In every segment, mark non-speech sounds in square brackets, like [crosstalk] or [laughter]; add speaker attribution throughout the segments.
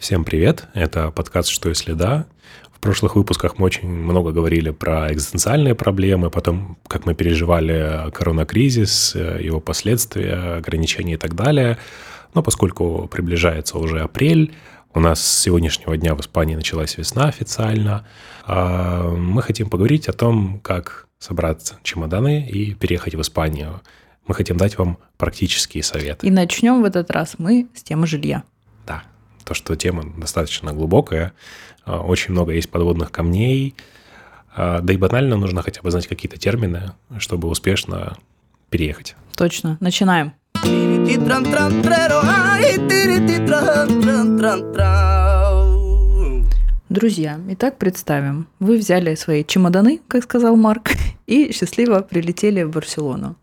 Speaker 1: Всем привет, это подкаст «Что если да?». В прошлых выпусках мы очень много говорили про экзистенциальные проблемы, потом, как мы переживали коронакризис, его последствия, ограничения и так далее. Но поскольку приближается уже апрель, у нас с сегодняшнего дня в Испании началась весна официально, а, мы хотим поговорить о том, как собрать чемоданы и переехать в Испанию. Мы хотим дать вам практические советы.
Speaker 2: И начнем в этот раз мы с темы жилья.
Speaker 1: То, что тема достаточно глубокая, а, очень много есть подводных камней, а, да и банально нужно хотя бы знать какие-то термины, чтобы успешно переехать.
Speaker 2: Точно, начинаем. Друзья, итак, представим. Вы взяли свои чемоданы, как сказал Марк, [laughs] и счастливо прилетели в Барселону.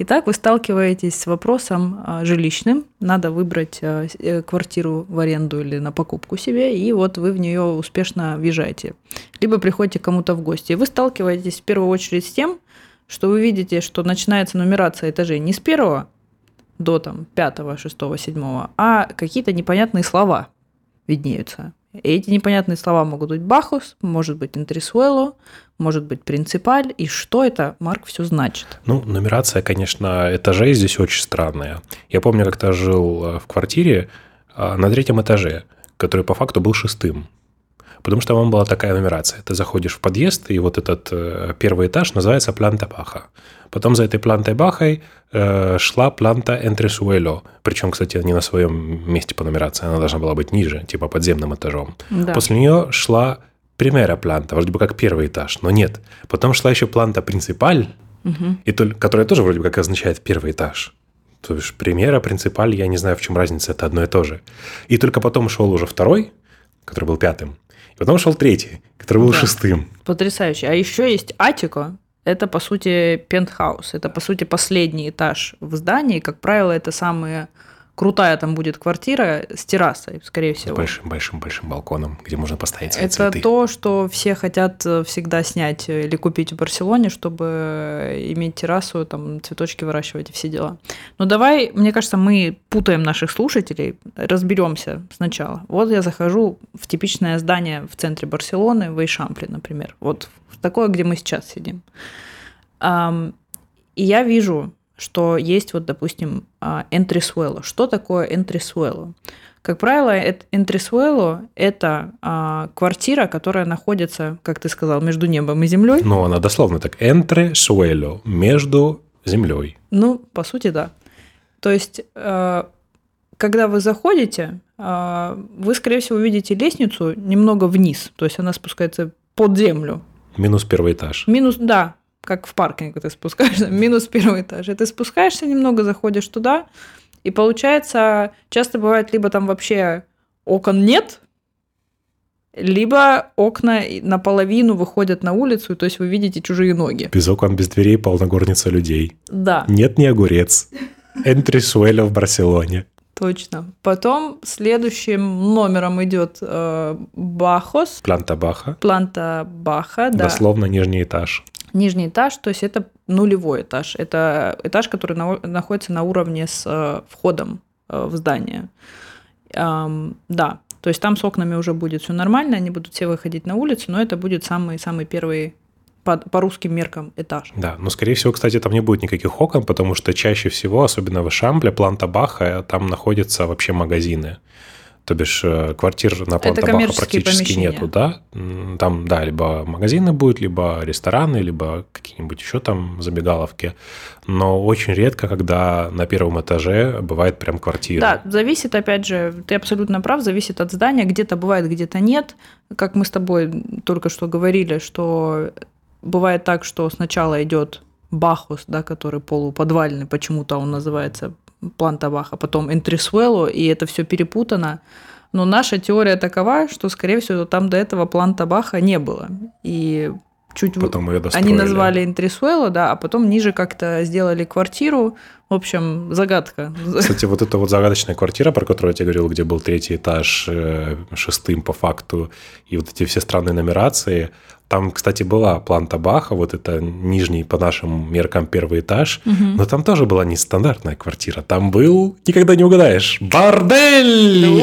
Speaker 2: Итак, вы сталкиваетесь с вопросом а, жилищным. Надо выбрать а, э, квартиру в аренду или на покупку себе, и вот вы в нее успешно въезжаете. Либо приходите кому-то в гости. Вы сталкиваетесь в первую очередь с тем, что вы видите, что начинается нумерация этажей не с первого до там, пятого, шестого, седьмого, а какие-то непонятные слова виднеются. И эти непонятные слова могут быть бахус, может быть интрисуэло, может быть принципаль. И что это, Марк, все значит?
Speaker 1: Ну, нумерация, конечно, этажей здесь очень странная. Я помню, как-то жил э, в квартире э, на третьем этаже, который по факту был шестым. Потому что там была такая нумерация. Ты заходишь в подъезд, и вот этот э, первый этаж называется планта баха. Потом за этой плантой бахой э, шла планта энтресуэло. Причем, кстати, не на своем месте по нумерации, она должна была быть ниже, типа подземным этажом. Да. После нее шла примера планта, вроде бы как первый этаж, но нет. Потом шла еще планта принципаль, угу. и то, которая тоже вроде бы как означает первый этаж. То есть примера, принципаль, я не знаю, в чем разница, это одно и то же. И только потом шел уже второй, который был пятым, потом шел третий, который был да. шестым.
Speaker 2: Потрясающе. А еще есть Атико, это, по сути, пентхаус. Это, по сути, последний этаж в здании. Как правило, это самые крутая там будет квартира с террасой, скорее всего.
Speaker 1: С большим-большим-большим балконом, где можно поставить
Speaker 2: свои
Speaker 1: Это цветы.
Speaker 2: то, что все хотят э, всегда снять или купить в Барселоне, чтобы иметь террасу, там цветочки выращивать и все дела. Но давай, мне кажется, мы путаем наших слушателей, разберемся сначала. Вот я захожу в типичное здание в центре Барселоны, в Эйшампле, например. Вот в такое, где мы сейчас сидим. И я вижу что есть вот, допустим, энтрисуэло. Что такое энтрисуэло? Как правило, энтрисуэло – это а, квартира, которая находится, как ты сказал, между небом и землей.
Speaker 1: Ну, она дословно так. Энтрисуэло – между землей.
Speaker 2: Ну, по сути, да. То есть, а, когда вы заходите, а, вы, скорее всего, увидите лестницу немного вниз. То есть, она спускается под землю.
Speaker 1: Минус первый этаж.
Speaker 2: Минус, да, как в паркинг ты спускаешься, [laughs] минус первый этаж. И ты спускаешься немного, заходишь туда, и получается, часто бывает, либо там вообще окон нет, либо окна наполовину выходят на улицу, то есть вы видите чужие ноги.
Speaker 1: Без окон, без дверей полногорница людей.
Speaker 2: Да.
Speaker 1: Нет, не огурец. Энтрисуэля в Барселоне.
Speaker 2: Точно. Потом следующим номером идет э, Бахос.
Speaker 1: Планта Баха.
Speaker 2: Планта Баха, да.
Speaker 1: Дословно нижний этаж.
Speaker 2: Нижний этаж, то есть это нулевой этаж. Это этаж, который на, находится на уровне с э, входом э, в здание. Да, то есть там с окнами уже будет все нормально, они будут все выходить на улицу, но это будет самый-самый первый по, по русским меркам этаж.
Speaker 1: Да, но скорее всего, кстати, там не будет никаких окон, потому что чаще всего, особенно в Шампле, Планта Баха, там находятся вообще магазины. То бишь э, квартир на Плантабаха практически помещения. нету, да? Там, да, либо магазины будут, либо рестораны, либо какие-нибудь еще там забегаловки. Но очень редко, когда на первом этаже бывает прям квартира.
Speaker 2: Да, зависит, опять же, ты абсолютно прав, зависит от здания. Где-то бывает, где-то нет. Как мы с тобой только что говорили, что бывает так, что сначала идет Бахус, да, который полуподвальный, почему-то он называется планта Баха, потом Энтрисуэло, и это все перепутано. Но наша теория такова, что, скорее всего, там до этого планта Баха не было. И чуть
Speaker 1: потом ее
Speaker 2: они назвали Интрисуэло, да, а потом ниже как-то сделали квартиру, В общем, загадка.
Speaker 1: Кстати, вот эта вот загадочная квартира, про которую я тебе говорил, где был третий этаж э, шестым по факту, и вот эти все странные нумерации, там, кстати, была планта Баха, вот это нижний по нашим меркам первый этаж, угу. но там тоже была нестандартная квартира. Там был, никогда не угадаешь, бордель!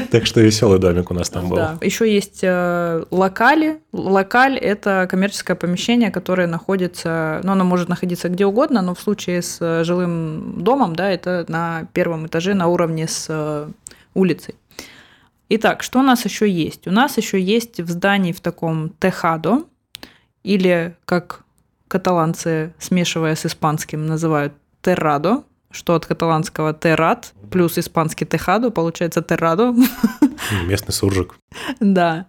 Speaker 1: [laughs] Так что веселый домик у нас там был.
Speaker 2: Еще есть э, локали. Локаль – это коммерческое помещение, которое находится, ну, оно может находиться где угодно, но в случае с э, жилым домом, да, это на первом этаже на уровне с э, улицей. Итак, что у нас еще есть? У нас еще есть в здании в таком техадо, или как каталанцы, смешивая с испанским, называют террадо, что от каталанского террат плюс испанский техадо получается террадо.
Speaker 1: Местный суржик.
Speaker 2: Да.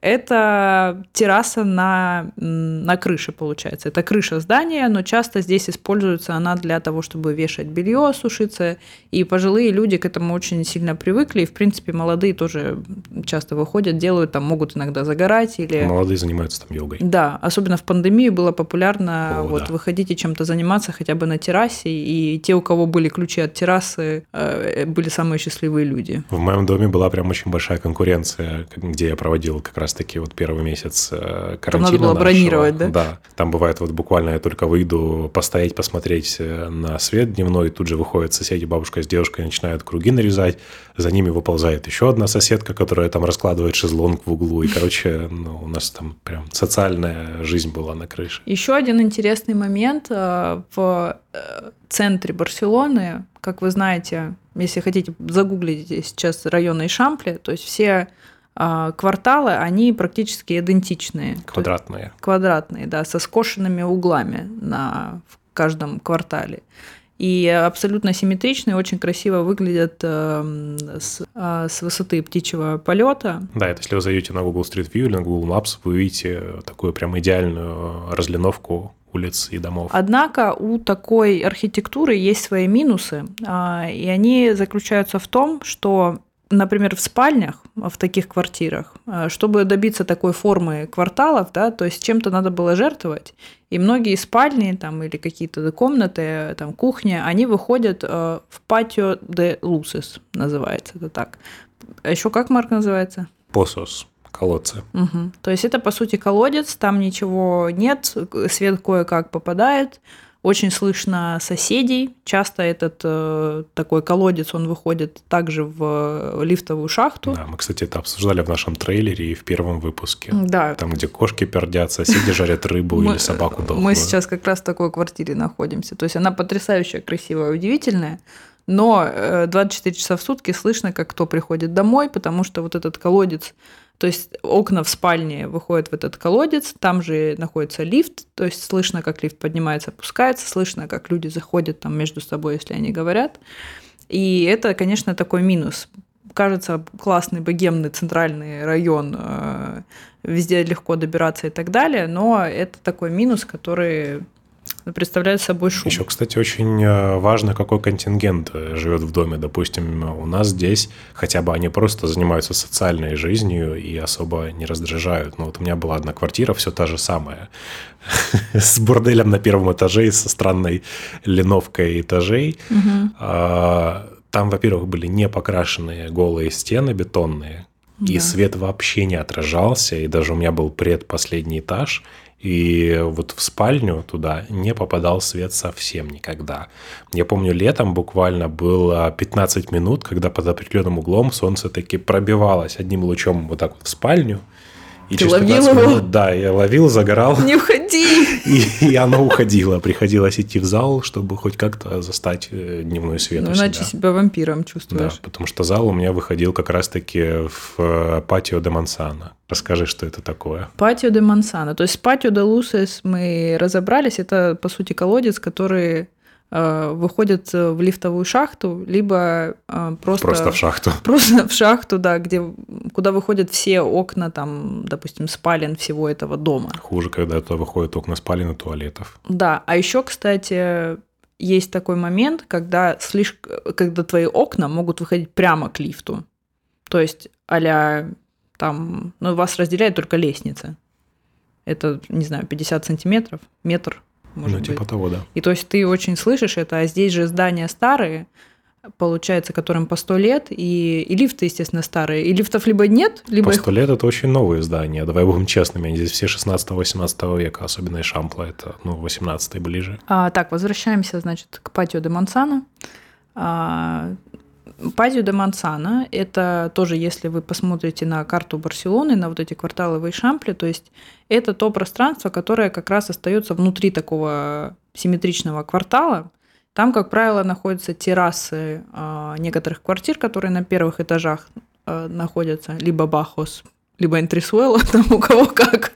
Speaker 2: Это терраса на, на крыше, получается. Это крыша здания, но часто здесь используется она для того, чтобы вешать белье, сушиться. И пожилые люди к этому очень сильно привыкли. И, в принципе, молодые тоже часто выходят, делают, там могут иногда загорать. Или...
Speaker 1: Молодые занимаются там йогой.
Speaker 2: Да, особенно в пандемию было популярно О, вот да. выходить и чем-то заниматься хотя бы на террасе. И те, у кого были ключи от террасы, э, были самые счастливые люди.
Speaker 1: В моем доме была прям очень большая конкуренция, где я проводил как раз раз-таки вот первый месяц карантина. Э, там
Speaker 2: надо было нашего, бронировать, да?
Speaker 1: Да. Там бывает вот буквально я только выйду постоять, посмотреть э, на свет дневной, тут же выходят соседи, бабушка с девушкой начинают круги нарезать, за ними выползает еще одна соседка, которая там раскладывает шезлонг в углу, и, короче, [laughs] ну, у нас там прям социальная жизнь была на крыше.
Speaker 2: Еще один интересный момент э, в центре Барселоны, как вы знаете, если хотите, загуглите сейчас районы Ишампли, то есть все кварталы, они практически идентичные.
Speaker 1: Квадратные.
Speaker 2: Квадратные, да, со скошенными углами на в каждом квартале. И абсолютно симметричные, очень красиво выглядят э, с, э, с высоты птичьего полета.
Speaker 1: Да, это если вы зайдете на Google Street View или на Google Maps, вы увидите такую прям идеальную разлиновку улиц и домов.
Speaker 2: Однако у такой архитектуры есть свои минусы, э, и они заключаются в том, что например, в спальнях, в таких квартирах, э, чтобы добиться такой формы кварталов, да, то есть чем-то надо было жертвовать. И многие спальни там, или какие-то комнаты, там, кухня, они выходят э, в патио де лусес, называется это так. А еще как Марк называется?
Speaker 1: Посос колодцы.
Speaker 2: Угу. То есть это, по сути, колодец, там ничего нет, свет кое-как попадает, очень слышно соседей. Часто этот э, такой колодец, он выходит также в лифтовую шахту.
Speaker 1: Да, мы, кстати, это обсуждали в нашем трейлере и в первом выпуске.
Speaker 2: Да.
Speaker 1: Там, где кошки пердят, соседи жарят рыбу или собаку дохлую.
Speaker 2: Мы сейчас как раз в такой квартире находимся. То есть она потрясающая, красивая, удивительная. Но 24 э, часа в сутки слышно, как кто приходит домой, потому что вот этот колодец то есть окна в спальне выходят в этот колодец, там же находится лифт, то есть слышно, как лифт поднимается, опускается, слышно, как люди заходят там между собой, если они говорят. И это, конечно, такой минус. Кажется, классный богемный центральный район, э, везде легко добираться и так далее, но это такой минус, который представляет собой шум.
Speaker 1: Еще, кстати, очень э, важно, какой контингент э, живет в доме. Допустим, у нас здесь хотя бы они просто занимаются социальной жизнью и особо не раздражают. Но вот у меня была одна квартира, все та же самая, [laughs] с борделем на первом этаже и со странной линовкой этажей. А, там, во-первых, были не покрашенные голые стены бетонные, и свет вообще не отражался, и даже у меня был предпоследний этаж, и вот в спальню туда не попадал свет совсем никогда. Я помню, летом буквально было 15 минут, когда под определенным углом солнце таки пробивалось одним лучом вот так вот в спальню,
Speaker 2: и Ты ловил его? Минут,
Speaker 1: да, я ловил, загорал.
Speaker 2: Не уходи!
Speaker 1: И, и оно уходило. Приходилось идти в зал, чтобы хоть как-то застать э, дневной свет
Speaker 2: ну, иначе себя. себя вампиром чувствуешь. Да,
Speaker 1: потому что зал у меня выходил как раз-таки в э, патио де Мансана. Расскажи, что это такое.
Speaker 2: Патио де Мансана. То есть патио де Лусес мы разобрались. Это, по сути, колодец, который выходят э, в лифтовую шахту, либо э, просто...
Speaker 1: Просто в шахту. [laughs]
Speaker 2: Просто в шахту, да, где, куда выходят все окна, там, допустим, спален всего этого дома.
Speaker 1: Хуже, когда туда выходят окна спален и туалетов.
Speaker 2: Да, а еще, кстати, есть такой момент, когда, слишком, когда твои окна могут выходить прямо к лифту. То есть, а там, ну, вас разделяет только лестница. Это, не знаю, 50 сантиметров, метр может
Speaker 1: ну, типа
Speaker 2: быть.
Speaker 1: того, да.
Speaker 2: И то есть ты очень слышишь это, а здесь же здания старые, получается, которым по сто лет, и, и лифты, естественно, старые. И лифтов либо нет, либо
Speaker 1: По
Speaker 2: их
Speaker 1: сто лет это очень новые здания, давай будем честными, они здесь все 16-18 века, особенно и Шампла, это, ну, 18 ближе.
Speaker 2: А, так, возвращаемся, значит, к Патио де Мансана. А, Патио де Мансана – это тоже, если вы посмотрите на карту Барселоны, на вот эти кварталы Вейшампле, то есть это то пространство, которое как раз остается внутри такого симметричного квартала. Там, как правило, находятся террасы а, некоторых квартир, которые на первых этажах а, находятся, либо Бахос, либо Энтрисуэлла, [laughs] там у кого как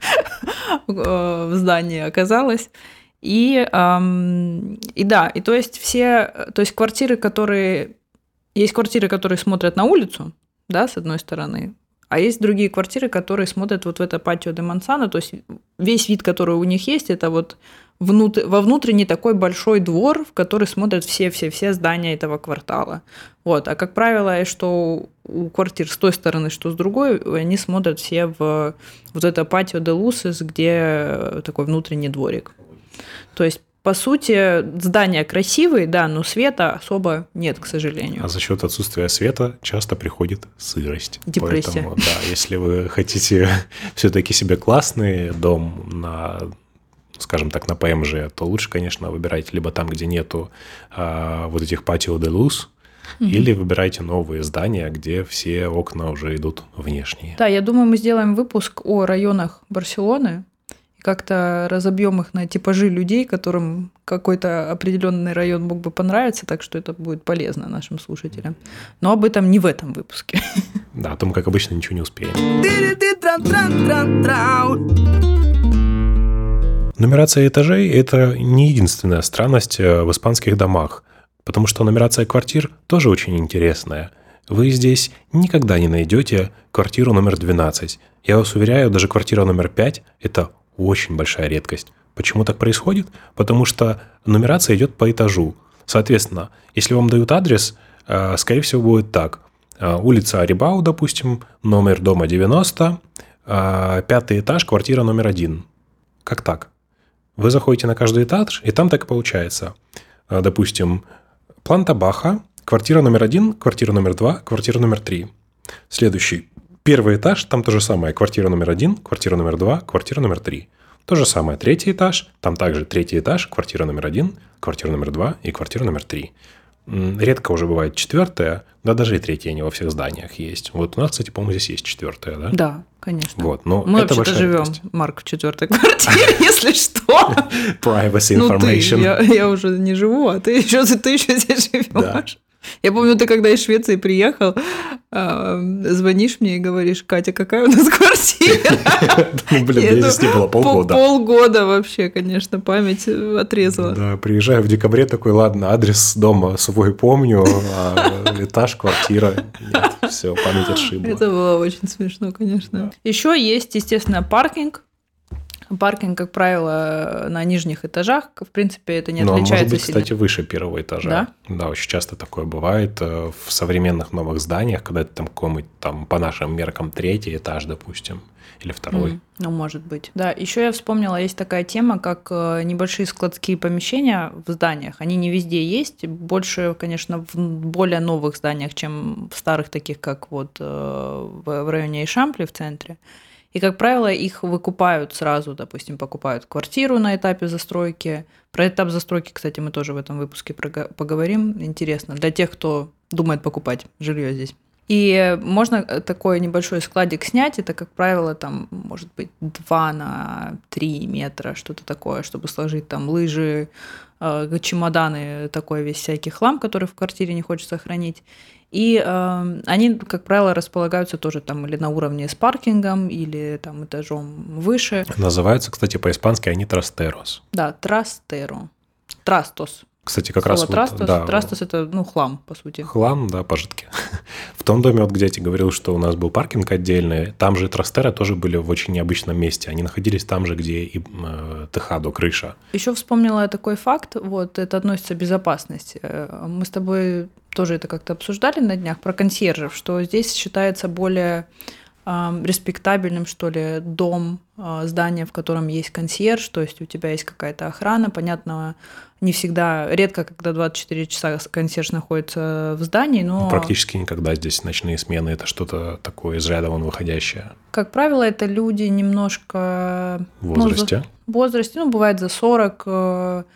Speaker 2: э, [laughs] в здании оказалось. И, и да, и то есть все, то есть квартиры, которые... Есть квартиры, которые смотрят на улицу, да, с одной стороны, а есть другие квартиры, которые смотрят вот в это патио де Мансана, то есть весь вид, который у них есть, это вот внут- во внутренний такой большой двор, в который смотрят все-все-все здания этого квартала. Вот. А как правило, что у квартир с той стороны, что с другой, они смотрят все в вот это патио де Лусес, где такой внутренний дворик. То есть, по сути, здания красивые, да, но света особо нет, к сожалению.
Speaker 1: А за счет отсутствия света часто приходит сырость.
Speaker 2: Депрессия.
Speaker 1: Поэтому, да, если вы [laughs] хотите все-таки себе классный дом на скажем так, на ПМЖ, то лучше, конечно, выбирайте либо там, где нету а, вот этих патио де луз, или выбирайте новые здания, где все окна уже идут внешние.
Speaker 2: Да, я думаю, мы сделаем выпуск о районах Барселоны как-то разобьем их на типажи людей, которым какой-то определенный район мог бы понравиться, так что это будет полезно нашим слушателям. Но об этом не в этом выпуске.
Speaker 1: Да, о том, как обычно, ничего не успеем. Нумерация этажей – это не единственная странность э, в испанских домах, потому что нумерация квартир тоже очень интересная. Вы здесь никогда не найдете квартиру номер 12. Я вас уверяю, даже квартира номер 5 – это очень большая редкость. Почему так происходит? Потому что нумерация идет по этажу. Соответственно, если вам дают адрес, э, скорее всего, будет так. Э, Улица Арибау, допустим, номер дома 90, э, пятый этаж, квартира номер один. Как так? Вы заходите на каждый этаж, и там так и получается. Допустим, Планта Баха, квартира номер один, квартира номер два, квартира номер три. Следующий. Первый этаж, там то же самое. Квартира номер один, квартира номер два, квартира номер три. То же самое. Третий этаж, там также третий этаж, квартира номер один, квартира номер два и квартира номер три. Редко уже бывает четвертая, да даже и третья не во всех зданиях есть. Вот у нас, кстати, по-моему, здесь есть четвертая, да?
Speaker 2: Да, конечно.
Speaker 1: Вот, но
Speaker 2: Мы
Speaker 1: это
Speaker 2: вообще-то живем,
Speaker 1: редкость.
Speaker 2: Марк, в четвертой квартире, [laughs] если что.
Speaker 1: Privacy
Speaker 2: Ну ты,
Speaker 1: information.
Speaker 2: я, я уже не живу, а ты еще, ты еще здесь живешь. Я помню, ты когда из Швеции приехал, а, звонишь мне и говоришь, Катя, какая у нас квартира?
Speaker 1: Ну, [laughs] Блин,
Speaker 2: Я
Speaker 1: здесь не было
Speaker 2: Пол-
Speaker 1: полгода.
Speaker 2: Полгода вообще, конечно, память отрезала.
Speaker 1: Да, приезжаю в декабре, такой, ладно, адрес дома свой помню, а этаж, квартира, все, память отшибла.
Speaker 2: Это было очень смешно, конечно. Еще есть, естественно, паркинг. Паркинг, как правило, на нижних этажах. В принципе, это не
Speaker 1: Но он может
Speaker 2: отличается
Speaker 1: быть,
Speaker 2: сильно.
Speaker 1: кстати, выше первого этажа. Да? очень часто такое бывает э, в современных новых зданиях, когда это там какой-нибудь, там, по нашим меркам, третий этаж, допустим, или второй.
Speaker 2: М, Ну, может быть. Да, еще я вспомнила, есть такая тема, как э, небольшие складские помещения в зданиях. Они не везде есть, больше, конечно, в более новых зданиях, чем в старых таких, как вот э, в районе Ишампли в центре. И, как правило, их выкупают сразу, допустим, покупают квартиру на этапе застройки. Про этап застройки, кстати, мы тоже в этом выпуске поговорим. Интересно для тех, кто думает покупать жилье здесь. И можно э, такой небольшой складик снять. Это, как правило, там может быть 2 на 3 метра, что-то такое, чтобы сложить там лыжи, э, чемоданы, такой весь всякий хлам, который в квартире не хочется хранить. И э, они, как правило, располагаются тоже там или на уровне с паркингом, или там этажом выше.
Speaker 1: Называются, кстати, по-испански они трастерос.
Speaker 2: Да, трастеро. Трастос.
Speaker 1: Кстати, как
Speaker 2: Слово
Speaker 1: раз вот,
Speaker 2: трастос.
Speaker 1: да,
Speaker 2: Трастос это, ну, хлам, по сути.
Speaker 1: Хлам, да, пожитки. [laughs] В том доме, вот где я тебе говорил, что у нас был паркинг отдельный, там же трастеры тоже были в очень необычном месте. Они находились там же, где и э, Техадо, крыша.
Speaker 2: Еще вспомнила я такой факт, вот это относится к безопасности. Э, Мы с тобой тоже это как-то обсуждали на днях про консьержев, что здесь считается более респектабельным, что ли, дом, э, здание, в котором есть консьерж, то есть у тебя есть какая-то охрана, понятно, не всегда, редко, когда 24 часа консьерж находится в здании, но...
Speaker 1: Ну, практически никогда здесь ночные смены, это что-то такое из ряда вон выходящее.
Speaker 2: Как правило, это люди немножко...
Speaker 1: В возрасте?
Speaker 2: Ну, в возрасте, ну, бывает за 40,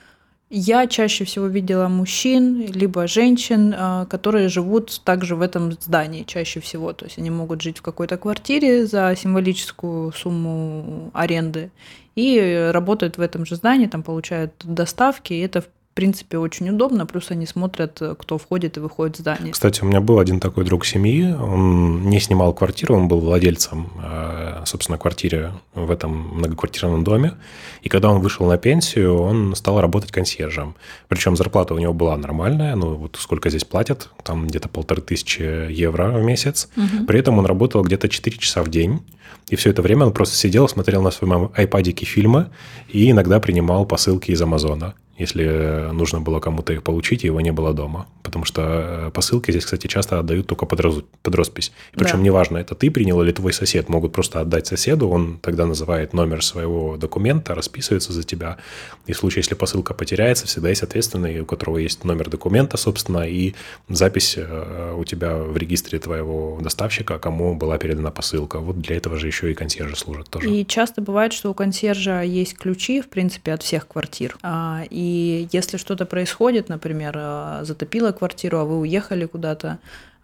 Speaker 2: я чаще всего видела мужчин, либо женщин, а, которые живут также в этом здании чаще всего. То есть они могут жить в какой-то квартире за символическую сумму аренды и работают в этом же здании, там получают доставки, и это принципе, очень удобно, плюс они смотрят, кто входит и выходит в здание.
Speaker 1: Кстати, у меня был один такой друг семьи, он не снимал квартиру, он был владельцем, э, собственно, квартиры в этом многоквартирном доме, и когда он вышел на пенсию, он стал работать консьержем. Причем зарплата у него была нормальная, ну вот сколько здесь платят, там где-то полторы тысячи евро в месяц, угу. при этом он работал где-то 4 часа в день, и все это время он просто сидел, смотрел на своем айпадике фильмы и иногда принимал посылки из Амазона если нужно было кому-то их получить, и его не было дома. Потому что э, посылки здесь, кстати, часто отдают только под, раз, под роспись. И причем да. неважно, это ты принял или твой сосед. Могут просто отдать соседу, он тогда называет номер своего документа, расписывается за тебя. И в случае, если посылка потеряется, всегда есть ответственный, у которого есть номер документа, собственно, и запись э, у тебя в регистре твоего доставщика, кому была передана посылка. Вот для этого же еще и консьержи служат тоже.
Speaker 2: И часто бывает, что у консьержа есть ключи, в принципе, от всех квартир. А, и и если что-то происходит, например, а, затопило квартиру, а вы уехали куда-то,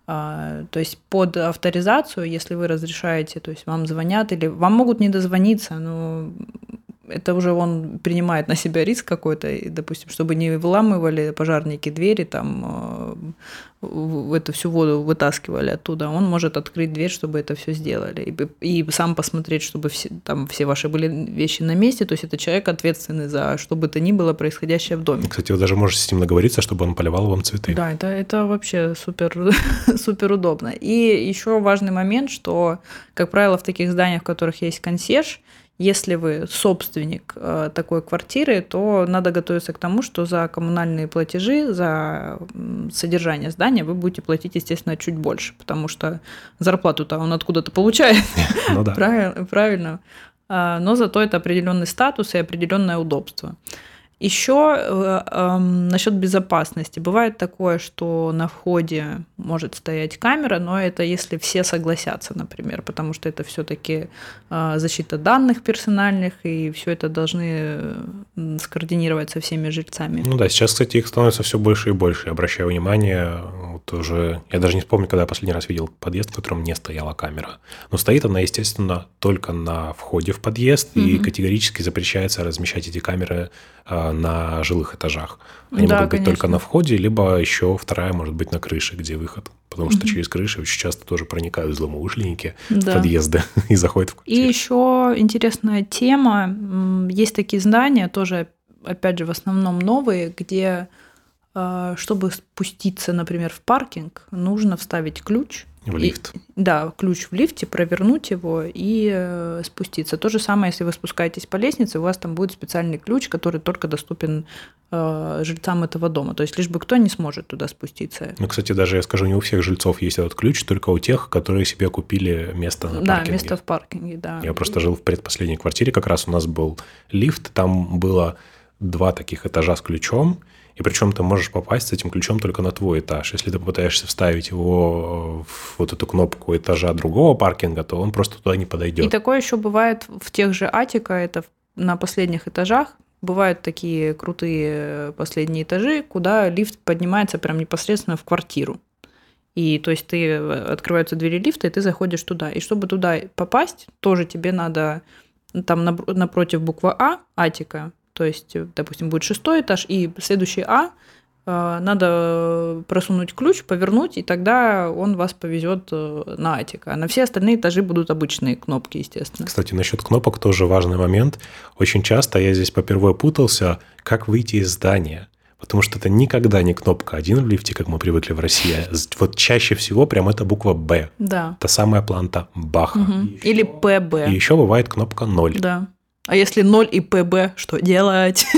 Speaker 2: а, то есть под авторизацию, если вы разрешаете, то есть вам звонят или вам могут не дозвониться, но это уже он принимает на себя риск какой-то, и, допустим, чтобы не выламывали пожарники двери, там э, эту всю воду вытаскивали оттуда, он может открыть дверь, чтобы это все сделали, и, и сам посмотреть, чтобы все, там все ваши были вещи на месте, то есть это человек ответственный за что бы то ни было происходящее в доме.
Speaker 1: Кстати, вы даже можете с ним договориться, чтобы он поливал вам цветы.
Speaker 2: Да, это, это вообще супер, [laughs] супер удобно. И еще важный момент, что, как правило, в таких зданиях, в которых есть консьерж, если вы собственник э, такой квартиры, то надо готовиться к тому, что за коммунальные платежи, за содержание здания вы будете платить, естественно, чуть больше, потому что зарплату-то он откуда-то получает. [laughs] Ну да. Правильно. правильно. А, но зато это определенный статус и определенное удобство. Еще э, э, насчет безопасности. Бывает такое, что на входе может стоять камера, но это если все согласятся, например, потому что это все-таки э, защита данных персональных, и все это должны скоординировать со всеми жильцами.
Speaker 1: Ну да, сейчас, кстати, их становится все больше и больше. Обращаю внимание, вот уже, я даже не вспомню, когда я последний раз видел подъезд, в котором не стояла камера. Но стоит она, естественно, только на входе в подъезд, угу. и категорически запрещается размещать эти камеры а, на жилых этажах. Они да, могут быть конечно. только на входе, либо еще вторая может быть на крыше, где выход. Потому что mm через крыши очень часто тоже проникают злоумышленники да. в подъезды [laughs] и заходят в
Speaker 2: квартиру. И еще интересная тема. Есть такие здания, тоже, опять же, в основном новые, где чтобы спуститься, например, в паркинг, нужно вставить ключ
Speaker 1: в лифт.
Speaker 2: И, да, ключ в лифте, провернуть его и э, спуститься. То же самое, если вы спускаетесь по лестнице, у вас там будет специальный ключ, который только доступен э, жильцам этого дома. То есть лишь бы кто не сможет туда спуститься.
Speaker 1: Ну, кстати, даже я скажу, не у всех жильцов есть этот ключ, только у тех, которые себе купили место на
Speaker 2: да,
Speaker 1: паркинге.
Speaker 2: Да, место в паркинге, да.
Speaker 1: Я просто жил в предпоследней квартире, как раз у нас был лифт, там было два таких этажа с ключом, и причем ты можешь попасть с этим ключом только на твой этаж. Если ты попытаешься вставить его в вот эту кнопку этажа другого паркинга, то он просто туда не подойдет.
Speaker 2: И такое еще бывает в тех же Атика, это на последних этажах. Бывают такие крутые последние этажи, куда лифт поднимается прям непосредственно в квартиру. И то есть ты э, открываются двери лифта, и ты заходишь туда. И чтобы туда попасть, тоже тебе надо там напротив буква А, Атика, то есть, э, допустим, будет шестой этаж, и следующий А э, надо просунуть ключ, повернуть, и тогда он вас повезет э, на атика. А на все остальные этажи будут обычные кнопки, естественно.
Speaker 1: Кстати, насчет кнопок тоже важный момент. Очень часто я здесь попервой путался, как выйти из здания. Потому что это никогда не кнопка 1 в лифте, как мы привыкли в России. Вот чаще всего прям это буква Б.
Speaker 2: Да.
Speaker 1: Та самая планта Баха. Угу.
Speaker 2: Или ПБ.
Speaker 1: И еще бывает кнопка 0.
Speaker 2: Да. А если 0 и ПБ, что делать? [laughs]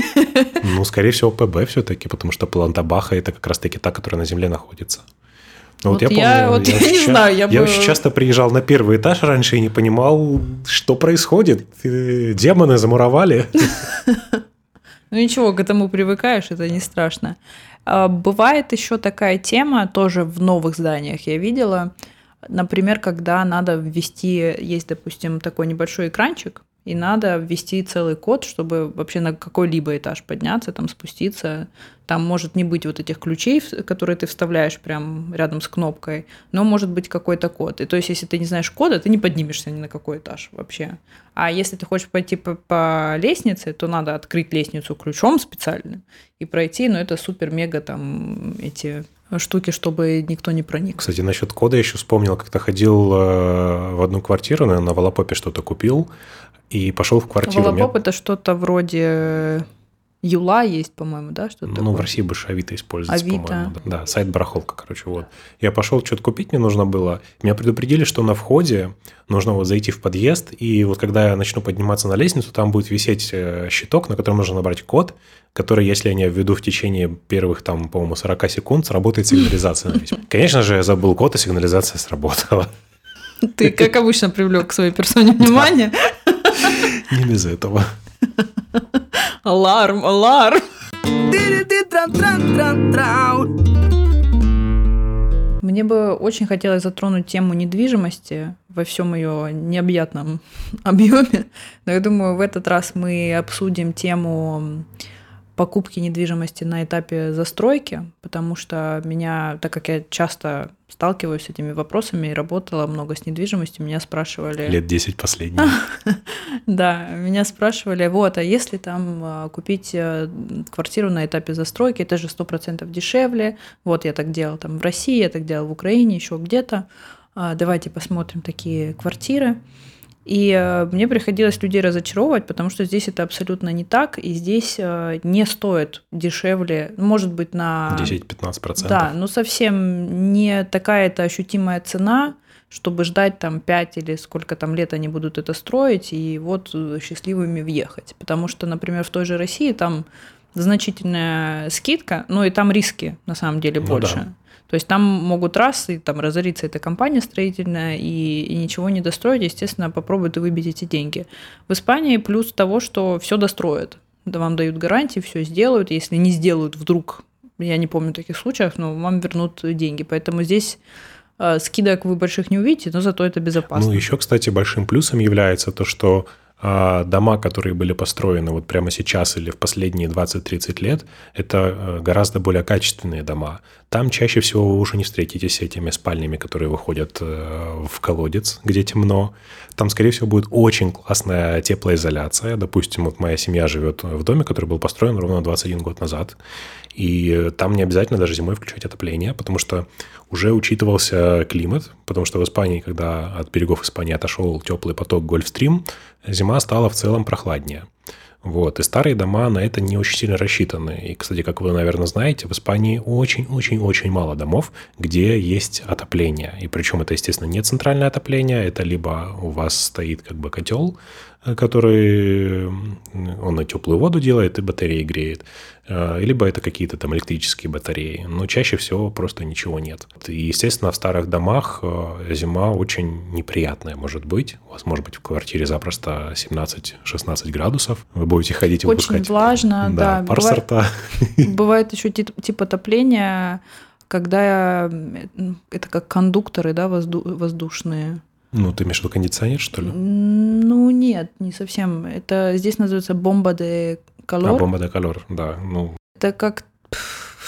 Speaker 1: Ну, скорее всего, ПБ все-таки, потому что планта Баха – это как раз-таки та, которая на Земле находится. Ну,
Speaker 2: Вот
Speaker 1: вот, я
Speaker 2: я-
Speaker 1: помню,
Speaker 2: вот я [laughs] не
Speaker 1: очень ча-
Speaker 2: знаю, я бы-
Speaker 1: очень часто приезжал на первый этаж раньше и не понимал, что происходит. Демоны замуровали. [laughs]
Speaker 2: Ну ничего, к этому привыкаешь, это не страшно. А, Бывает еще такая тема, тоже в новых зданиях я видела. Например, когда надо ввести, есть, допустим, такой небольшой экранчик, и надо ввести целый код, чтобы вообще на какой-либо этаж подняться, там спуститься. Там может не быть вот этих ключей, которые ты вставляешь прям рядом с кнопкой, но может быть какой-то код. И то есть, если ты не знаешь кода, ты не поднимешься ни на какой этаж вообще. А если ты хочешь пойти по, по лестнице, то надо открыть лестницу ключом специальным и пройти, но это супер-мега там эти штуки, чтобы никто не проник.
Speaker 1: Кстати, насчет кода я еще вспомнил, как-то ходил э, в одну квартиру, наверное, на Волопопе что-то купил, и пошел в квартиру. У меня-
Speaker 2: Волопоп это что-то вроде Юла есть, по-моему, да? Что-то
Speaker 1: Ну,
Speaker 2: такое?
Speaker 1: в России больше Авито используется,
Speaker 2: Авито.
Speaker 1: по-моему. Да, Да, сайт барахолка, короче, вот. Я пошел, что-то купить мне нужно было. Меня предупредили, что на входе нужно вот зайти в подъезд, и вот когда я начну подниматься на лестницу, там будет висеть э, щиток, на котором нужно набрать код, который, если я не введу в течение первых, там, по-моему, 40 секунд, сработает сигнализация на весь. Конечно же, я забыл код, и сигнализация сработала.
Speaker 2: Ты, как обычно, привлек к своей персоне [laughs] внимание.
Speaker 1: Не без этого.
Speaker 2: Аларм, аларм. Мне бы очень хотелось затронуть тему недвижимости во всем ее необъятном [laughs] объеме. Но я думаю, в этот раз мы обсудим тему покупки недвижимости на этапе застройки, потому что меня, так как я часто сталкиваюсь с этими вопросами и работала много с недвижимостью, меня спрашивали...
Speaker 1: Лет 10 последних. [laughs]
Speaker 2: Да, меня спрашивали, вот, а если там а, купить э, квартиру на этапе застройки, это же сто процентов дешевле. Вот я так делал там в России, я так делал в Украине, еще где-то. А, Давайте посмотрим такие квартиры. И э, мне приходилось людей разочаровывать, потому что здесь это абсолютно не так, и здесь э, не стоит дешевле, может быть, на...
Speaker 1: 10-15%.
Speaker 2: Да, ну совсем не такая это ощутимая цена, чтобы ждать там 5 или сколько там лет они будут это строить, и вот э, счастливыми въехать. Потому что, например, в той же России там значительная скидка, но и там риски на самом деле
Speaker 1: Ну
Speaker 2: больше.
Speaker 1: да.
Speaker 2: То есть там могут раз и там разориться эта компания строительная и, и ничего не достроить, естественно, попробуют выбить эти деньги. В Испании плюс того, что все достроят. Да вам дают гарантии, все сделают. Если не сделают вдруг, я не помню таких случаев, но вам вернут деньги. Поэтому здесь э, скидок вы больших не увидите, но зато это безопасно.
Speaker 1: Ну, еще, кстати, большим плюсом является то, что дома, которые были построены вот прямо сейчас или в последние 20-30 лет, это э, гораздо более качественные дома. Там чаще всего вы уже не встретитесь с этими спальнями, которые выходят э, в колодец, где темно. Там, скорее всего, будет очень классная теплоизоляция. Допустим, вот моя семья живет в доме, который был построен ровно 21 год назад. И там не обязательно даже зимой включать отопление, потому что уже учитывался климат, потому что в Испании, когда от берегов Испании отошел теплый поток Гольфстрим, зима стала в целом прохладнее. Вот. И старые дома на это не очень сильно рассчитаны. И, кстати, как вы, наверное, знаете, в Испании очень-очень-очень мало домов, где есть отопление. И причем это, естественно, не центральное отопление, это либо у вас стоит как бы котел, э, который он и теплую воду делает, и батареи греет, э, либо это какие-то там электрические батареи. Но чаще всего просто ничего нет. И, естественно, в старых домах э, зима очень неприятная может быть. У вас может быть в квартире запросто 17-16 градусов. Вы будете ходить и
Speaker 2: Очень
Speaker 1: выпускать
Speaker 2: влажно, да.
Speaker 1: пар
Speaker 2: Бывает-
Speaker 1: со рта. [laughs]
Speaker 2: Бывает еще тип отопления, когда это как кондукторы, да, возду- воздушные.
Speaker 1: Ну, ты имеешь в виду кондиционер, что ли?
Speaker 2: Ну нет, не совсем. Это здесь называется бомба де
Speaker 1: А,
Speaker 2: колор.
Speaker 1: бомба де колор, да. Ну,
Speaker 2: Это как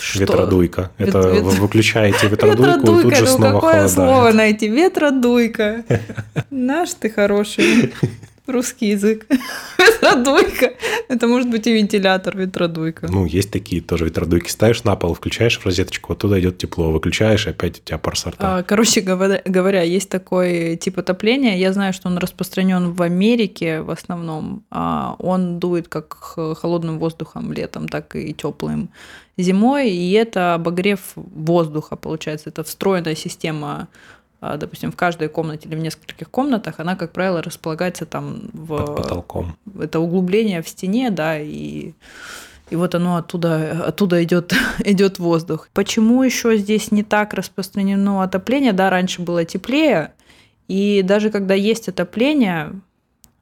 Speaker 2: что?
Speaker 1: ветродуйка.
Speaker 2: Вет-
Speaker 1: Это
Speaker 2: вет-
Speaker 1: вы выключаете ветродуйку, и тут
Speaker 2: Ветродуйка,
Speaker 1: же
Speaker 2: ну
Speaker 1: снова
Speaker 2: какое
Speaker 1: холодает.
Speaker 2: слово найти? Ветродуйка. [laughs] Наш ты хороший. [laughs] Русский язык. [laughs] Ветродуйка. Это может быть и вентилятор, ветродуйка.
Speaker 1: Ну, есть такие тоже ветродуйки. Ставишь на пол, включаешь в розеточку, оттуда идет тепло. Выключаешь, и опять у тебя пар со рта.
Speaker 2: А, Короче говоря, есть такой тип отопления. Я знаю, что он распространен в Америке в основном. А, Он дует как холодным воздухом летом, так и теплым зимой. И это обогрев воздуха, получается. Это встроенная система допустим, в каждой комнате или в нескольких комнатах, она, как правило, располагается там в
Speaker 1: Под потолком.
Speaker 2: это углубление в стене, да, и и вот оно оттуда, оттуда идет, [laughs] идет воздух. Почему еще здесь не так распространено отопление? Да, раньше было теплее, и даже когда есть отопление,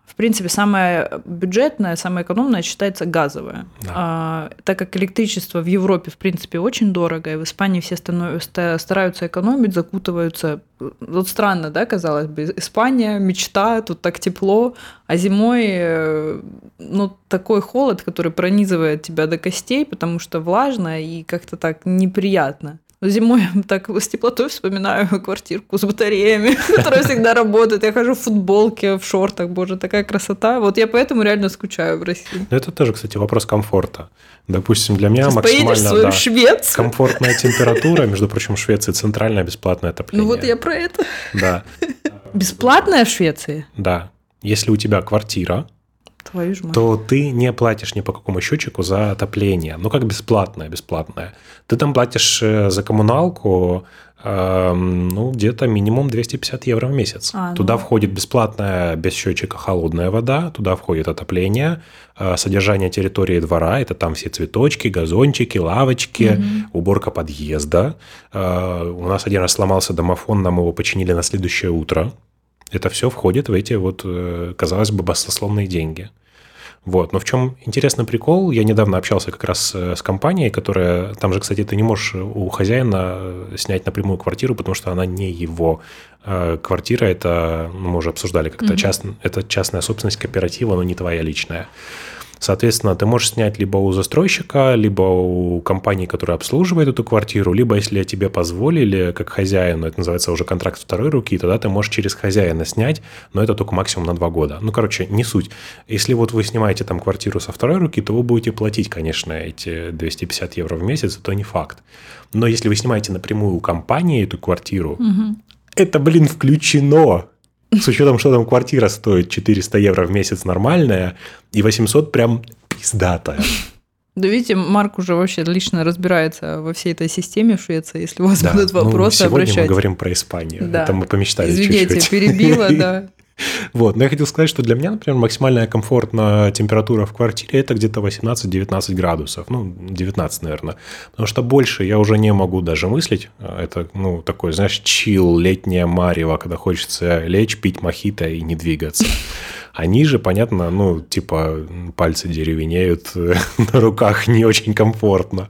Speaker 2: в принципе, самое бюджетное, самое экономное считается газовое. Да. А, так как электричество в Европе, в принципе, очень дорого, и в Испании все стараются экономить, закутываются. Вот странно, да, казалось бы, Испания, мечта, тут так тепло, а зимой, э, ну, такой холод, который пронизывает тебя до костей, потому что влажно и как-то так неприятно. Зимой так с теплотой вспоминаю квартирку с батареями, [laughs] которая всегда работает. Я хожу в футболке, в шортах, боже, такая красота. Вот я поэтому реально скучаю в России.
Speaker 1: Ну, это тоже, кстати, вопрос комфорта. Допустим, для меня Сейчас максимально да,
Speaker 2: Швецию.
Speaker 1: комфортная температура. Между прочим, в Швеции центральное бесплатное отопление.
Speaker 2: Ну вот я про это.
Speaker 1: Да.
Speaker 2: Бесплатное в Швеции?
Speaker 1: Да. Если у тебя квартира,
Speaker 2: Твою ж мать.
Speaker 1: то ты не платишь ни по какому счетчику за отопление. Ну, как бесплатное, бесплатное. Ты там платишь э, за коммуналку, э, ну, где-то минимум 250 евро в месяц. А, ну. Туда входит бесплатная, без счетчика, холодная вода, туда входит отопление, э, содержание территории двора, это там все цветочки, газончики, лавочки, угу. уборка подъезда. Э, у нас один раз сломался домофон, нам его починили на следующее утро. Это все входит в эти вот, э, казалось бы, баснословные деньги. Вот. Но в чем интересный прикол, я недавно общался как раз э, с компанией, которая, там же, кстати, ты не можешь у хозяина э, снять напрямую квартиру, потому что она не его квартира, это, ну, мы уже обсуждали как-то, угу. част, это частная собственность кооператива, но не твоя личная. Соответственно, ты можешь снять либо у застройщика, либо у компании, которая обслуживает эту квартиру, либо если тебе позволили, как хозяину, это называется уже контракт второй руки, тогда ты можешь через хозяина снять, но это только максимум на два года. Ну, короче, не суть. Если вот вы снимаете там квартиру со второй руки, то вы будете платить, конечно, эти 250 евро в месяц, это не факт. Но если вы снимаете напрямую у компании эту квартиру, угу. это, блин, включено с учетом, что там квартира стоит 400 евро в месяц нормальная, и 800 прям пиздатая.
Speaker 2: Да видите, Марк уже вообще лично разбирается во всей этой системе в Швеции. Если у вас да, будут ну, вопросы, ну,
Speaker 1: сегодня
Speaker 2: обращайтесь.
Speaker 1: мы говорим про Испанию. Да. Это мы помечтали
Speaker 2: Извините,
Speaker 1: чуть-чуть.
Speaker 2: перебила, [laughs] да. [laughs]
Speaker 1: Вот, но я хотел сказать, что для меня, например, максимальная комфортная температура в квартире это где-то 18-19 градусов, ну, 19, наверное, потому что больше я уже не могу даже мыслить, это, ну, такой, знаешь, чил, летняя марево, когда хочется лечь, пить мохито и не двигаться. Они же, понятно, ну, типа, пальцы деревенеют, [laughs] на руках не очень комфортно.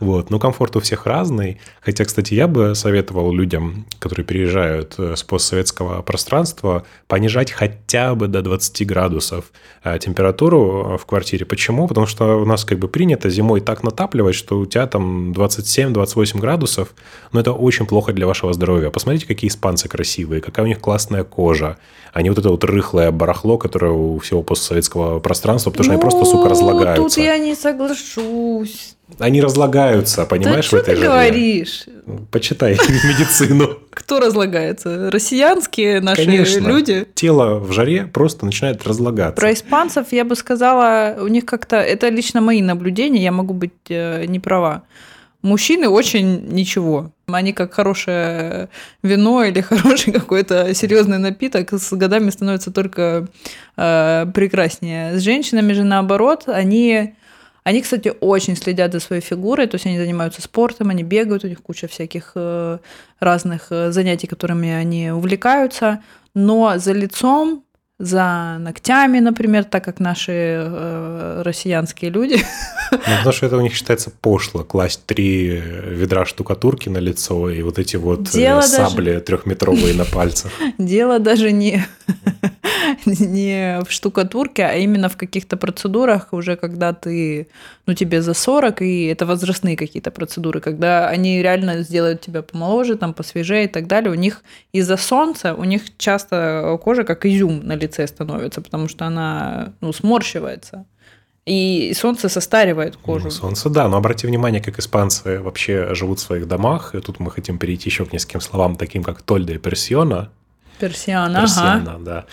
Speaker 1: Вот. Но комфорт у всех разный. Хотя, кстати, я бы советовал людям, которые переезжают э, с постсоветского пространства, понижать хотя бы до 20 градусов э, температуру э, в квартире. Почему? Потому что у нас как бы принято зимой так натапливать, что у тебя там 27-28 градусов, но это очень плохо для вашего здоровья. Посмотрите, какие испанцы красивые, какая у них классная кожа, а не вот это вот рыхлое барахло, которое у всего постсоветского пространства, потому что ну, они просто, сука, разлагаются.
Speaker 2: Тут я не соглашусь.
Speaker 1: Они разлагаются, понимаешь,
Speaker 2: да
Speaker 1: в этой
Speaker 2: ты говоришь?
Speaker 1: Почитай [laughs] медицину.
Speaker 2: Кто разлагается? Россиянские наши Конечно. люди?
Speaker 1: Тело в жаре просто начинает разлагаться.
Speaker 2: Про испанцев я бы сказала, у них как-то... Это лично мои наблюдения, я могу быть э, не права. Мужчины очень ничего. Они как хорошее вино или [laughs] хороший какой-то серьезный напиток с годами становятся только э, прекраснее. С женщинами же наоборот, они они, кстати, очень следят за своей фигурой, то есть они занимаются спортом, они бегают, у них куча всяких э, разных э, занятий, которыми они увлекаются, но за лицом за ногтями, например, так как наши э, россиянские люди.
Speaker 1: Ну, потому что это у них считается пошло, класть три ведра штукатурки на лицо и вот эти вот э, Дело сабли даже... трехметровые на пальцах.
Speaker 2: Дело даже не, [laughs] не в штукатурке, а именно в каких-то процедурах уже, когда ты, ну, тебе за 40, и это возрастные какие-то процедуры, когда они реально сделают тебя помоложе, там, посвежее и так далее. У них из-за солнца, у них часто кожа как изюм на лице становится, потому что она ну, сморщивается. И солнце состаривает кожу. Ну,
Speaker 1: солнце, да, но обрати внимание, как испанцы вообще живут в своих домах. И тут мы хотим перейти еще к нескольким словам, таким как тольда и персиона.
Speaker 2: Персиана,
Speaker 1: персиана ага.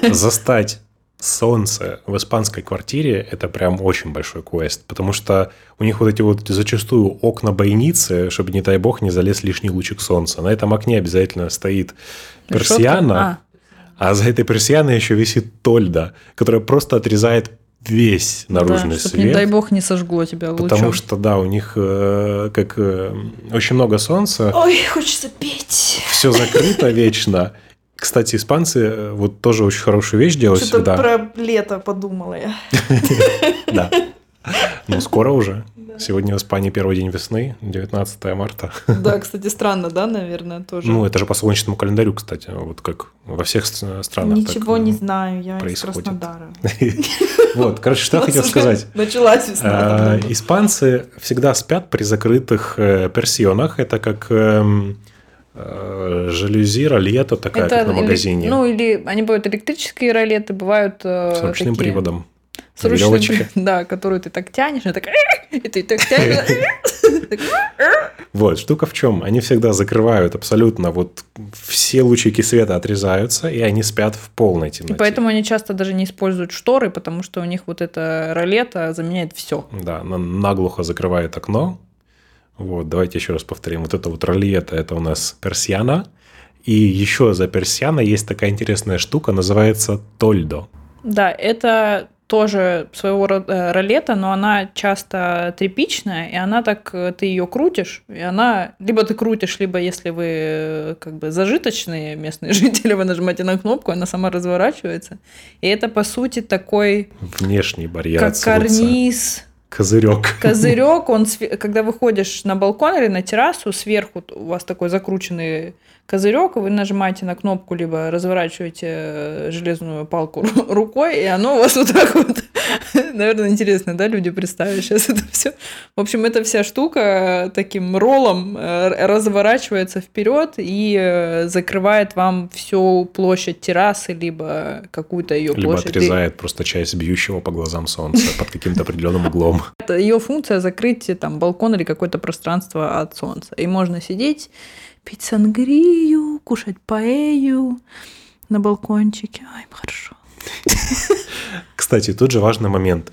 Speaker 1: да. Застать солнце в испанской квартире – это прям очень большой квест, потому что у них вот эти вот зачастую окна бойницы, чтобы, не дай бог, не залез лишний лучик солнца. На этом окне обязательно стоит персиана, а. А за этой персианой еще висит Тольда, которая просто отрезает весь наружный
Speaker 2: да, чтоб,
Speaker 1: свет.
Speaker 2: не дай бог, не сожгло тебя лучом.
Speaker 1: Потому что, да, у них э, как э, очень много солнца.
Speaker 2: Ой, хочется петь.
Speaker 1: Все закрыто вечно. Кстати, испанцы э, вот тоже очень хорошую вещь делают
Speaker 2: Что-то
Speaker 1: всегда.
Speaker 2: про лето подумала я. [laughs]
Speaker 1: Да. Ну, скоро уже. Сегодня в Испании первый день весны, 19 марта.
Speaker 2: Да, кстати, странно, да, наверное, тоже.
Speaker 1: Ну, это же по солнечному календарю, кстати, вот как во всех странах. так,
Speaker 2: Ничего не
Speaker 1: э,
Speaker 2: знаю, я
Speaker 1: происходит.
Speaker 2: из Краснодара. [laughs]
Speaker 1: Вот, короче, что я хотел сказать.
Speaker 2: Началась весна. Там,
Speaker 1: Испанцы всегда спят при закрытых э, персионах. Это как эм, э, жалюзи, ролета такая, как на
Speaker 2: или-
Speaker 1: магазине.
Speaker 2: ну, или они бывают электрические ролеты, бывают э,
Speaker 1: с ручным
Speaker 2: такие-
Speaker 1: приводом.
Speaker 2: С ручным Да, которую ты так тянешь, и так... И ты так тянешь.
Speaker 1: Вот, штука в чем? Они всегда закрывают абсолютно, вот все лучики света отрезаются, и они спят в полной
Speaker 2: И
Speaker 1: темноте.
Speaker 2: поэтому они часто даже не используют шторы, потому что у них вот эта ролета заменяет все.
Speaker 1: Да, на- наглухо закрывает окно. Вот, давайте еще раз повторим. Вот это вот ролета, это у нас персиана. И еще за персиана есть такая интересная штука, называется тольдо.
Speaker 2: Да, это тоже своего рода ролета, но она часто тряпичная, и она так, э, ты ее крутишь, и она, либо ты крутишь, либо если вы э, как бы зажиточные местные [laughs] жители, вы нажимаете на кнопку, она сама разворачивается. И это, по сути, такой,
Speaker 1: Внешний барьер
Speaker 2: как
Speaker 1: от солнца.
Speaker 2: карниз,
Speaker 1: Козырек.
Speaker 2: козырек, он, когда выходишь на балкон или на террасу, сверху у вас такой закрученный козырек, вы нажимаете на кнопку, либо разворачиваете э, железную палку ру- [laughs] рукой, и оно у вас вот так вот. [laughs] Наверное, интересно, да, люди представят сейчас это все. В общем, эта вся штука таким роллом э, разворачивается вперед и э, закрывает вам всю площадь террасы, либо какую-то ее
Speaker 1: Либо
Speaker 2: площадь. И
Speaker 1: отрезает просто часть бьющего по глазам солнца под каким-то определенным углом.
Speaker 2: Это ее функция закрыть там балкон или какое-то пространство от солнца. И можно сидеть, пить сангрию, кушать паэлью на балкончике. Ай, хорошо. [laughs]
Speaker 1: Кстати, тут же важный момент.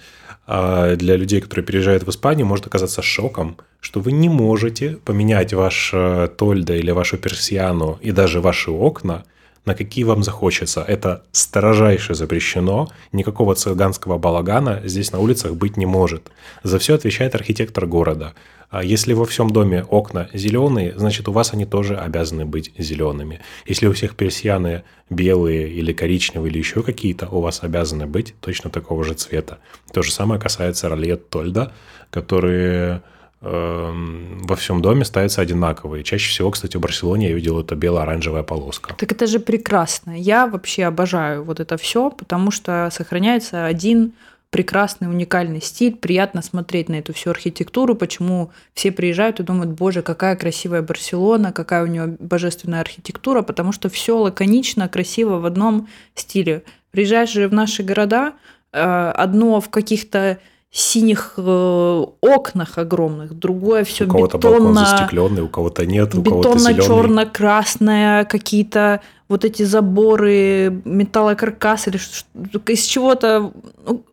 Speaker 1: А, Для людей, которые переезжают в Испанию, может оказаться шоком, что вы не можете поменять ваш э, Тольдо или вашу Персиану и даже ваши окна на какие вам захочется. Это строжайше запрещено. Никакого цыганского балагана здесь на улицах быть не может. За все отвечает архитектор города. А если во всем доме окна зеленые, значит у вас они тоже обязаны быть зелеными. Если у всех персианы белые или коричневые или еще какие-то, у вас обязаны быть точно такого же цвета. То же самое касается ролет Тольда, которые во всем доме ставятся одинаковые. Чаще всего, кстати, в Барселоне я видел это бело-оранжевая полоска.
Speaker 2: Так это же прекрасно. Я вообще обожаю вот это все, потому что сохраняется один прекрасный, уникальный стиль, приятно смотреть на эту всю архитектуру, почему все приезжают и думают, боже, какая красивая Барселона, какая у нее божественная архитектура, потому что все лаконично, красиво в одном стиле. Приезжаешь же в наши города, э, одно в каких-то синих э, окнах огромных, другое все
Speaker 1: у кого-то балкон
Speaker 2: бетонно,
Speaker 1: застекленный, у кого-то нет, у кого-то зеленый.
Speaker 2: бетонно-черно-красная, какие-то вот эти заборы, металлокаркас или из чего-то ну,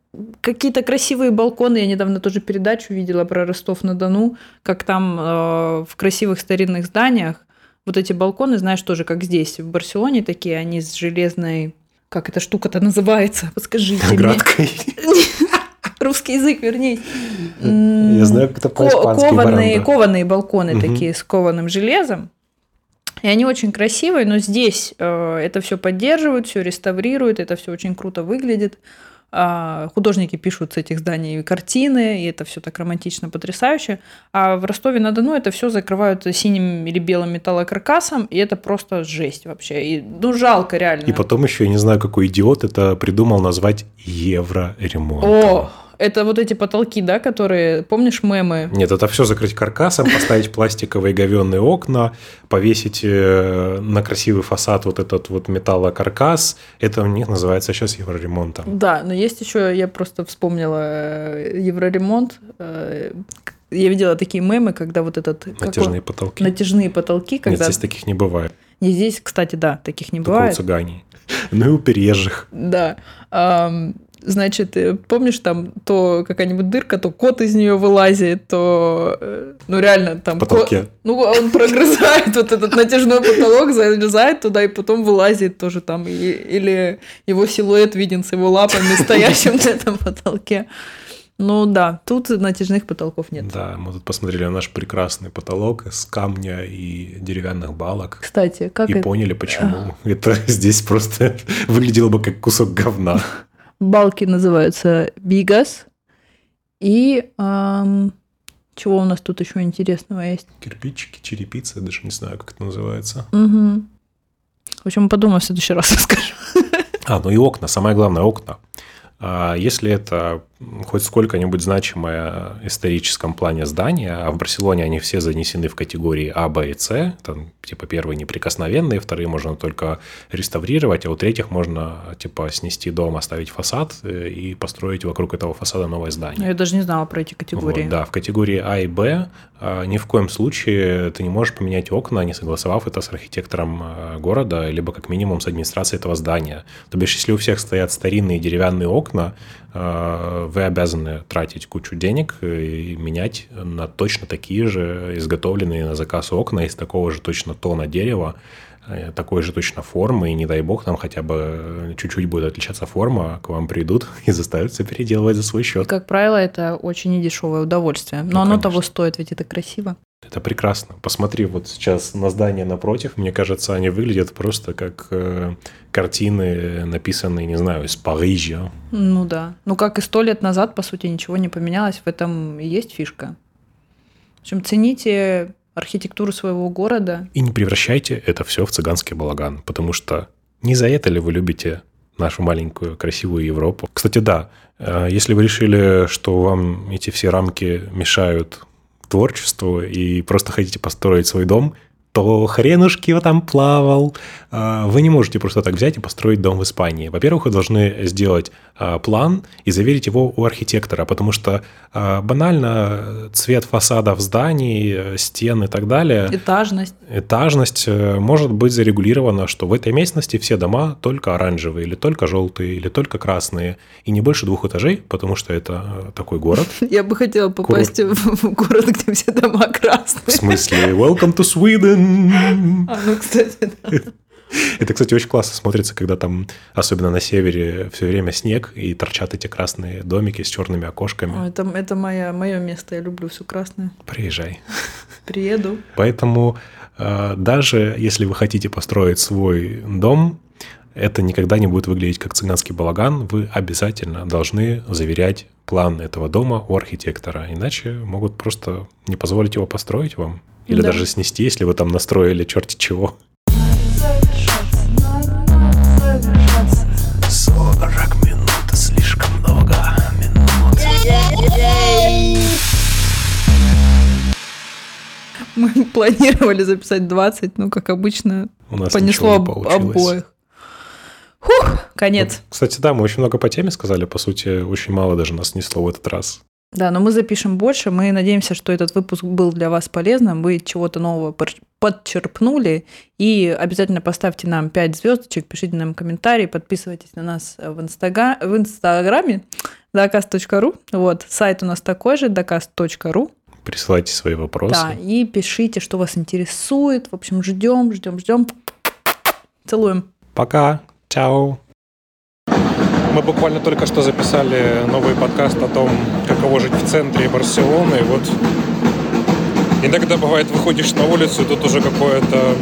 Speaker 2: какие-то красивые балконы. Я недавно тоже передачу видела про Ростов-на-Дону, как там э, в красивых старинных зданиях вот эти балконы, знаешь, тоже как здесь, в Барселоне такие, они с железной... Как эта штука-то называется? Подскажите мне. [laughs] Русский язык, вернее.
Speaker 1: Я знаю, как это по-испански
Speaker 2: кованые, балконы такие с кованым железом. И они очень красивые, но здесь э, это все поддерживают, все реставрируют, это все очень круто выглядит. А, художники пишут с этих зданий картины, и это все так романтично, потрясающе. А в Ростове-на-Дону это все закрывают синим или белым металлокаркасом, и это просто жесть вообще. И, ну, жалко реально.
Speaker 1: И потом еще, я не знаю, какой идиот это придумал назвать евроремонтом.
Speaker 2: О, это вот эти потолки, да, которые, помнишь, мемы?
Speaker 1: Нет, это все закрыть каркасом, поставить пластиковые говенные окна, повесить э, на красивый фасад вот этот вот металлокаркас. Это у них называется сейчас евроремонтом.
Speaker 2: Да, но есть еще, я просто вспомнила э, евроремонт. э, Я видела такие мемы, когда вот этот... как?
Speaker 1: Натяжные потолки.
Speaker 2: Натяжные потолки,
Speaker 1: Нет,
Speaker 2: когда...
Speaker 1: здесь таких не бывает.
Speaker 2: Не здесь, кстати, да, таких не
Speaker 1: Только у
Speaker 2: бывает.
Speaker 1: цыгане. [laughs] Ну и у переезжих.
Speaker 2: Да. Значит, э, помнишь, там то какая-нибудь дырка, то кот из нее вылазит, то, э, ну реально там...
Speaker 1: Потолке.
Speaker 2: Кот, ну, он прогрызает [laughs] вот этот натяжной потолок, залезает туда и потом вылазит тоже там. И, или его силуэт виден с его лапами, [laughs] стоящим на этом потолке. Ну да, тут натяжных потолков нет.
Speaker 1: Да, мы тут посмотрели на наш прекрасный потолок из камня и деревянных балок.
Speaker 2: Кстати, как
Speaker 1: и
Speaker 2: это...
Speaker 1: поняли, почему. [laughs] Это здесь просто выглядело бы как кусок говна.
Speaker 2: Балки называются бигас. И эм, чего у нас тут еще интересного есть?
Speaker 1: Кирпичики, черепица, я даже не знаю, как это называется.
Speaker 2: Угу. В общем, подумаю, в следующий раз [laughs] расскажу.
Speaker 1: А, ну и окна, самое главное, окна. А если это хоть сколько-нибудь значимое в историческом плане здание, а в Барселоне они все занесены в категории А, Б и С, там, типа, первые неприкосновенные, вторые можно только реставрировать, а у третьих можно, типа, снести дом, оставить фасад э, и построить вокруг этого фасада новое здание.
Speaker 2: Я даже не знала про эти категории.
Speaker 1: Вот, да, в категории А и Б а, ни в коем случае ты не можешь поменять окна, не согласовав это с архитектором а, города, либо как минимум с администрацией этого здания. То бишь, если у всех стоят старинные деревянные окна, вы обязаны тратить кучу денег и менять на точно такие же изготовленные на заказ окна из такого же точно тона дерева, Э, такой же точно формы, и не дай бог нам хотя бы чуть-чуть будет отличаться форма, к вам придут [laughs] и заставят все переделывать за свой счет.
Speaker 2: И, как правило, это очень недешевое удовольствие. Но ну, оно конечно. того стоит, ведь это красиво.
Speaker 1: Это прекрасно. Посмотри вот сейчас на здание напротив. Мне кажется, они выглядят просто как э, картины, написанные, не знаю, из Парижа.
Speaker 2: Ну да. Ну как и сто лет назад, по сути, ничего не поменялось. В этом и есть фишка. В общем, цените архитектуру своего города.
Speaker 1: И не превращайте это все в цыганский балаган, потому что не за это ли вы любите нашу маленькую красивую Европу? Кстати, да, э, если вы решили, что вам эти все рамки мешают творчеству и просто хотите построить свой дом – то хренушки его там плавал. А, вы не можете просто так взять и построить дом в Испании. Во-первых, вы должны сделать а, план и заверить его у архитектора, потому что а, банально цвет фасадов зданий, стен и так далее.
Speaker 2: Этажность.
Speaker 1: Этажность э, может быть зарегулирована, что в этой местности все дома только оранжевые, или только желтые, или только красные, и не больше двух этажей, потому что это э, такой город. [laughs]
Speaker 2: Я бы хотела попасть в город, где все дома красные. В
Speaker 1: смысле? Welcome to Sweden!
Speaker 2: А, ну, кстати, да.
Speaker 1: Это, кстати, очень классно смотрится, когда там, особенно на севере, все время снег, и торчат эти красные домики с черными окошками.
Speaker 2: О, это это моя, мое место, я люблю все красное.
Speaker 1: Приезжай.
Speaker 2: Приеду.
Speaker 1: Поэтому э, даже если вы хотите построить свой дом, это никогда не будет выглядеть как цыганский балаган. Вы обязательно должны заверять план этого дома у архитектора, иначе могут просто не позволить его построить вам. Или да. даже снести, если вы там настроили черти чего. 40 минут, слишком много минут.
Speaker 2: Мы планировали записать 20, но, как обычно,
Speaker 1: У нас
Speaker 2: понесло об, обоих. Фух, конец.
Speaker 1: Кстати, да, мы очень много по теме сказали, по сути, очень мало даже нас несло в этот раз.
Speaker 2: Да, но мы запишем больше. Мы надеемся, что этот выпуск был для вас полезным. Вы чего-то нового подчерпнули. И обязательно поставьте нам 5 звездочек, пишите нам комментарии, подписывайтесь на нас в, инстага... в инстаграме dakast.ru. Вот, сайт у нас такой же, dakast.ru.
Speaker 1: Присылайте свои вопросы.
Speaker 2: Да, и пишите, что вас интересует. В общем, ждем, ждем, ждем. Целуем.
Speaker 1: Пока. Чао. Мы буквально только что записали новый подкаст о том, каково жить в центре Барселоны. И вот иногда бывает, выходишь на улицу, и тут уже какое-то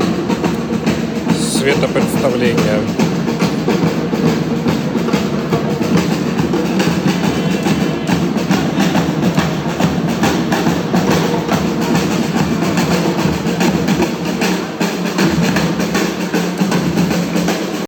Speaker 1: светопредставление.